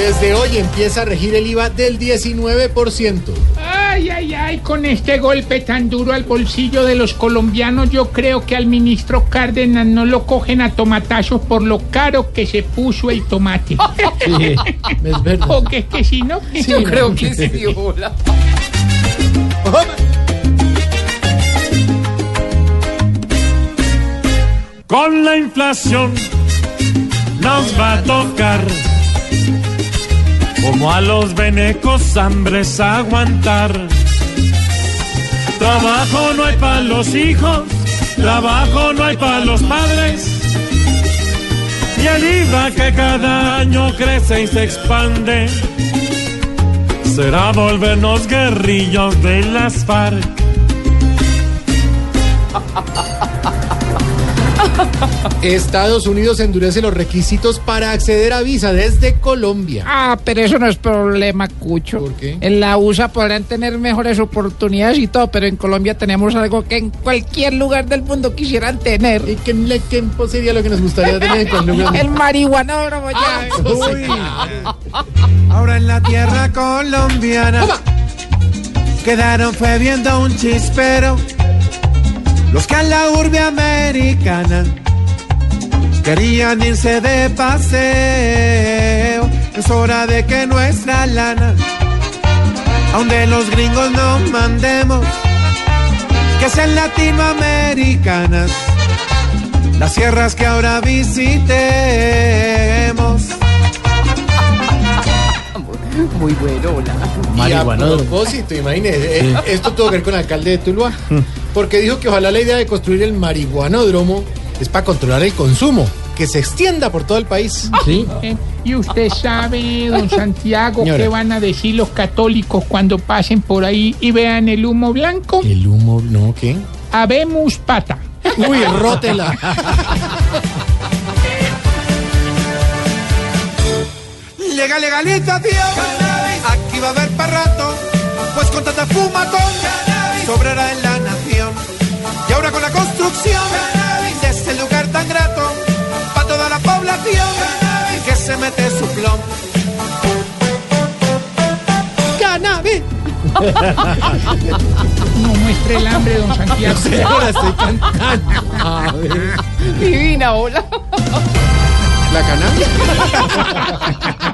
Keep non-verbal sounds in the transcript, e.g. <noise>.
Desde hoy empieza a regir el IVA del 19%. Ay, ay, ay, con este golpe tan duro al bolsillo de los colombianos, yo creo que al ministro Cárdenas no lo cogen a tomatazos por lo caro que se puso el tomate. <laughs> Sí, es verdad. ¿O que es que si no? Yo creo que <laughs> sí, hola. Con la inflación nos va a tocar, como a los venecos hambres aguantar. Trabajo no hay para los hijos, trabajo no hay para los padres. Y el IVA que cada año crece y se expande, será volvernos guerrillos de las FARC. <laughs> Estados Unidos endurece los requisitos para acceder a visa desde Colombia. Ah, pero eso no es problema, Cucho. ¿Por qué? En la USA podrán tener mejores oportunidades y todo, pero en Colombia tenemos algo que en cualquier lugar del mundo quisieran tener. ¿Y qué, le- qué sería lo que nos gustaría tener en Colombia? <laughs> El marihuanódromo ya. Uy. Ahora en la tierra colombiana quedaron fue viendo un chispero. Los que en la urbe americana querían irse de paseo. Es hora de que nuestra lana, a donde los gringos no mandemos, que sean latinoamericanas. Las sierras que ahora visitemos. Muy bueno, hola. Y a propósito, imagínese, eh, esto tuvo que ver con el alcalde de Tuluá, porque dijo que ojalá la idea de construir el marihuanódromo es para controlar el consumo, que se extienda por todo el país. Sí. Eh, Y usted sabe, don Santiago, Señora. qué van a decir los católicos cuando pasen por ahí y vean el humo blanco. El humo, ¿no? ¿Qué? Habemos pata. Uy, rótela. Llega legalización, aquí va a haber para rato, pues con tanta fumatón, sobrará en la nación. Y ahora con la construcción mete su plom. ¡Cannabis! No muestre el hambre, don Santiago. <laughs> Ahora estoy cantando. A ver. Divina, hola. ¿La cannabis? <laughs>